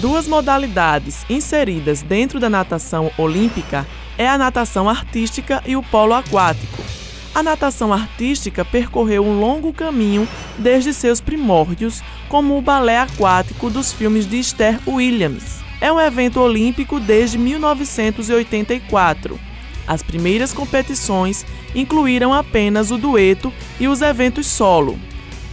Duas modalidades inseridas dentro da natação olímpica é a natação artística e o polo aquático. A natação artística percorreu um longo caminho desde seus primórdios, como o balé aquático dos filmes de Esther Williams. É um evento olímpico desde 1984. As primeiras competições incluíram apenas o dueto e os eventos solo.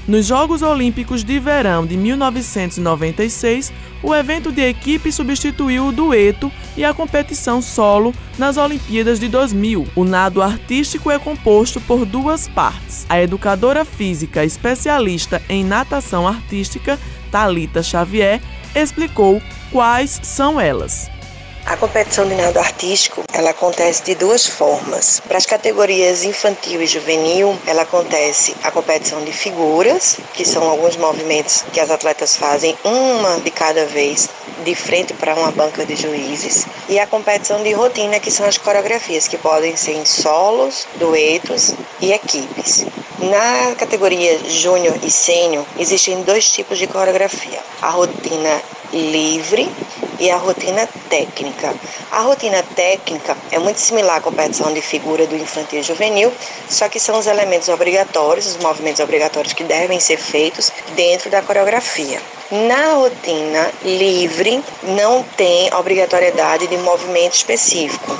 Nos Jogos Olímpicos de Verão de 1996, o evento de equipe substituiu o dueto e a competição solo nas Olimpíadas de 2000. O nado artístico é composto por duas partes. A educadora física especialista em natação artística, Talita Xavier, explicou quais são elas. A competição de nado artístico, ela acontece de duas formas. Para as categorias infantil e juvenil, ela acontece a competição de figuras, que são alguns movimentos que as atletas fazem uma de cada vez de frente para uma banca de juízes, e a competição de rotina, que são as coreografias, que podem ser em solos, duetos e equipes. Na categoria júnior e sênior, existem dois tipos de coreografia: a rotina livre e a rotina técnica. A rotina técnica é muito similar à competição de figura do infantil e juvenil, só que são os elementos obrigatórios, os movimentos obrigatórios que devem ser feitos dentro da coreografia. Na rotina livre, não tem obrigatoriedade de movimento específico.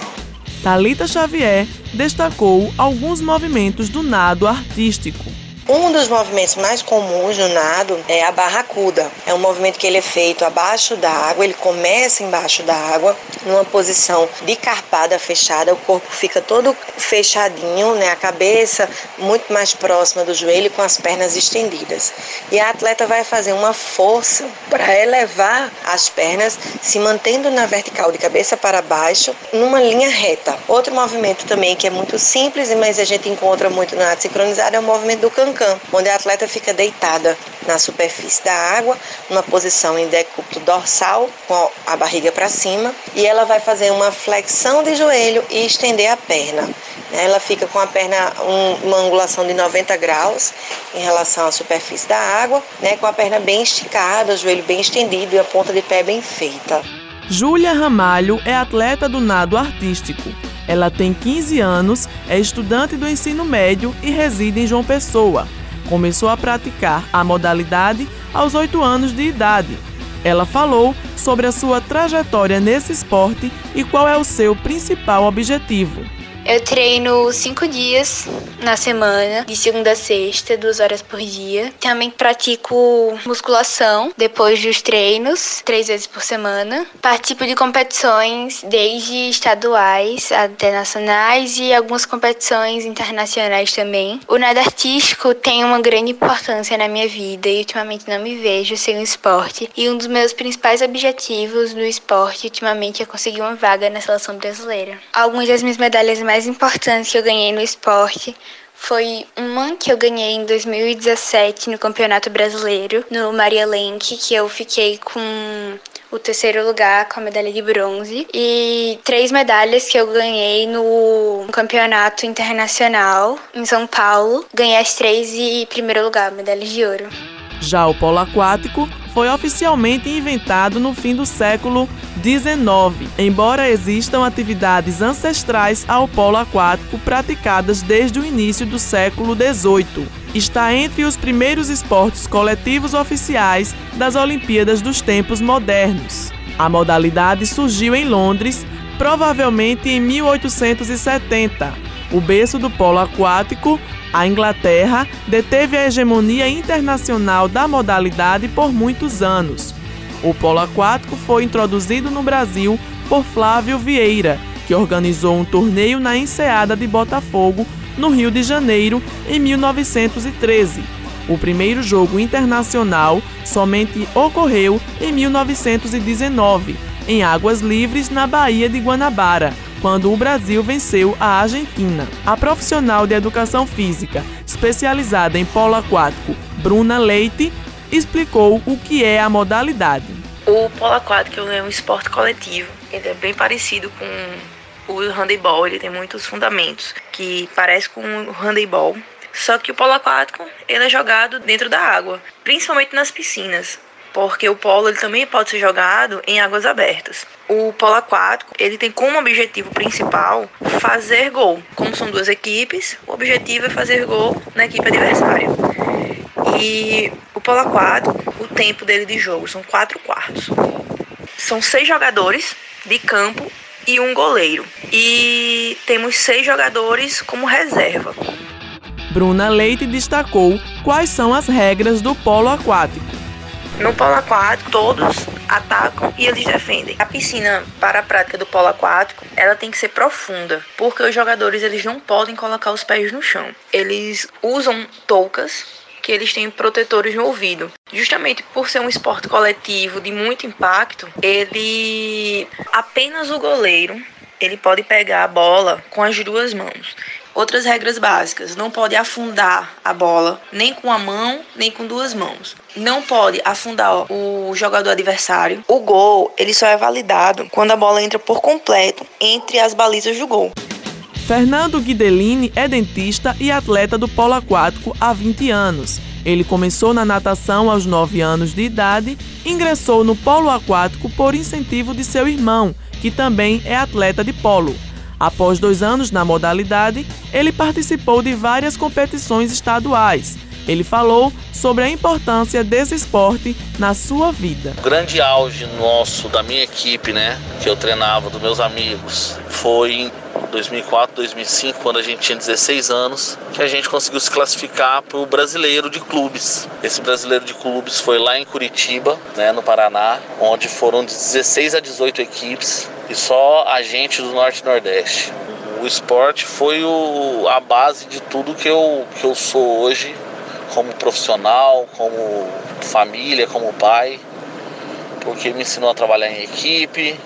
Talita Xavier destacou alguns movimentos do nado artístico. Um dos movimentos mais comuns no nado é a barracuda. É um movimento que ele é feito abaixo da água, ele começa embaixo da água, numa posição de carpada fechada, o corpo fica todo fechadinho, né? A cabeça muito mais próxima do joelho com as pernas estendidas. E a atleta vai fazer uma força para elevar as pernas, se mantendo na vertical de cabeça para baixo, numa linha reta. Outro movimento também que é muito simples, mas a gente encontra muito no nado sincronizado é o movimento do cancan onde a atleta fica deitada na superfície da água, numa posição em decúbito dorsal, com a barriga para cima, e ela vai fazer uma flexão de joelho e estender a perna. Ela fica com a perna um, uma angulação de 90 graus em relação à superfície da água, né, com a perna bem esticada, o joelho bem estendido e a ponta de pé bem feita. Júlia Ramalho é atleta do nado artístico. Ela tem 15 anos, é estudante do ensino médio e reside em João Pessoa. Começou a praticar a modalidade aos 8 anos de idade. Ela falou sobre a sua trajetória nesse esporte e qual é o seu principal objetivo. Eu treino cinco dias na semana, de segunda a sexta, duas horas por dia. Também pratico musculação depois dos treinos, três vezes por semana. Participo de competições, desde estaduais até nacionais e algumas competições internacionais também. O nado artístico tem uma grande importância na minha vida e ultimamente não me vejo sem o esporte. E um dos meus principais objetivos no esporte ultimamente é conseguir uma vaga na seleção brasileira. Algumas das minhas medalhas mais mais importantes que eu ganhei no esporte foi uma que eu ganhei em 2017 no Campeonato Brasileiro, no Maria Lenk, que eu fiquei com o terceiro lugar com a medalha de bronze e três medalhas que eu ganhei no campeonato internacional em São Paulo. Ganhei as três e primeiro lugar, medalha de ouro. Já o polo aquático foi oficialmente inventado no fim do século XIX, embora existam atividades ancestrais ao polo aquático praticadas desde o início do século XVIII. Está entre os primeiros esportes coletivos oficiais das Olimpíadas dos tempos modernos. A modalidade surgiu em Londres, provavelmente em 1870. O berço do polo aquático a Inglaterra deteve a hegemonia internacional da modalidade por muitos anos. O polo aquático foi introduzido no Brasil por Flávio Vieira, que organizou um torneio na Enseada de Botafogo, no Rio de Janeiro, em 1913. O primeiro jogo internacional somente ocorreu em 1919, em águas livres na Baía de Guanabara, quando o Brasil venceu a Argentina. A profissional de educação física especializada em polo aquático, Bruna Leite, explicou o que é a modalidade. O polo aquático é um esporte coletivo. Ele é bem parecido com o handebol, ele tem muitos fundamentos que parece com o handebol, só que o polo aquático ele é jogado dentro da água, principalmente nas piscinas. Porque o polo ele também pode ser jogado em águas abertas. O polo aquático, ele tem como objetivo principal fazer gol. Como são duas equipes, o objetivo é fazer gol na equipe adversária. E o polo aquático, o tempo dele de jogo são quatro quartos. São seis jogadores de campo e um goleiro. E temos seis jogadores como reserva. Bruna Leite destacou quais são as regras do polo aquático. No polo aquático, todos atacam e eles defendem. A piscina para a prática do polo aquático, ela tem que ser profunda, porque os jogadores eles não podem colocar os pés no chão. Eles usam toucas que eles têm protetores no ouvido. Justamente por ser um esporte coletivo de muito impacto, ele apenas o goleiro ele pode pegar a bola com as duas mãos. Outras regras básicas: não pode afundar a bola nem com a mão, nem com duas mãos. Não pode afundar o jogador adversário. O gol, ele só é validado quando a bola entra por completo entre as balizas do gol. Fernando Guidelini é dentista e atleta do polo aquático há 20 anos. Ele começou na natação aos 9 anos de idade, ingressou no polo aquático por incentivo de seu irmão, que também é atleta de polo. Após dois anos na modalidade, ele participou de várias competições estaduais. Ele falou sobre a importância desse esporte na sua vida. O grande auge nosso, da minha equipe, né, que eu treinava, dos meus amigos, foi em 2004, 2005, quando a gente tinha 16 anos, que a gente conseguiu se classificar para o brasileiro de clubes. Esse brasileiro de clubes foi lá em Curitiba, né, no Paraná, onde foram de 16 a 18 equipes e só a gente do Norte e Nordeste. O esporte foi o, a base de tudo que eu, que eu sou hoje como profissional, como família, como pai, porque me ensinou a trabalhar em equipe,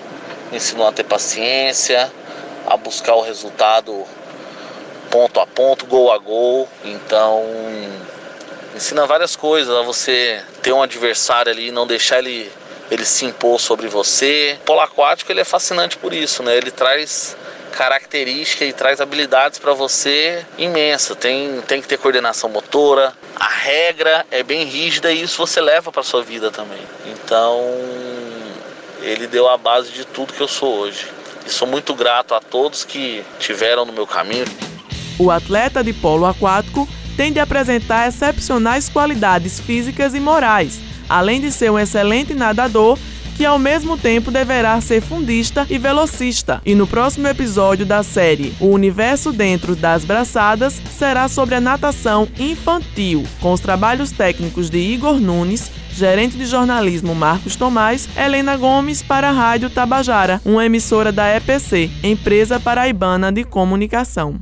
me ensinou a ter paciência, a buscar o resultado ponto a ponto, gol a gol. Então, ensina várias coisas, a você ter um adversário ali e não deixar ele ele se impor sobre você. O polo aquático ele é fascinante por isso, né? Ele traz característica e traz habilidades para você imensa. Tem, tem que ter coordenação motora. A regra é bem rígida e isso você leva para sua vida também. Então, ele deu a base de tudo que eu sou hoje. E sou muito grato a todos que tiveram no meu caminho. O atleta de polo aquático tem de apresentar excepcionais qualidades físicas e morais, além de ser um excelente nadador que ao mesmo tempo deverá ser fundista e velocista. E no próximo episódio da série O Universo Dentro das Braçadas será sobre a natação infantil, com os trabalhos técnicos de Igor Nunes, gerente de jornalismo Marcos Tomás, Helena Gomes para a Rádio Tabajara, uma emissora da EPC, Empresa Paraibana de Comunicação.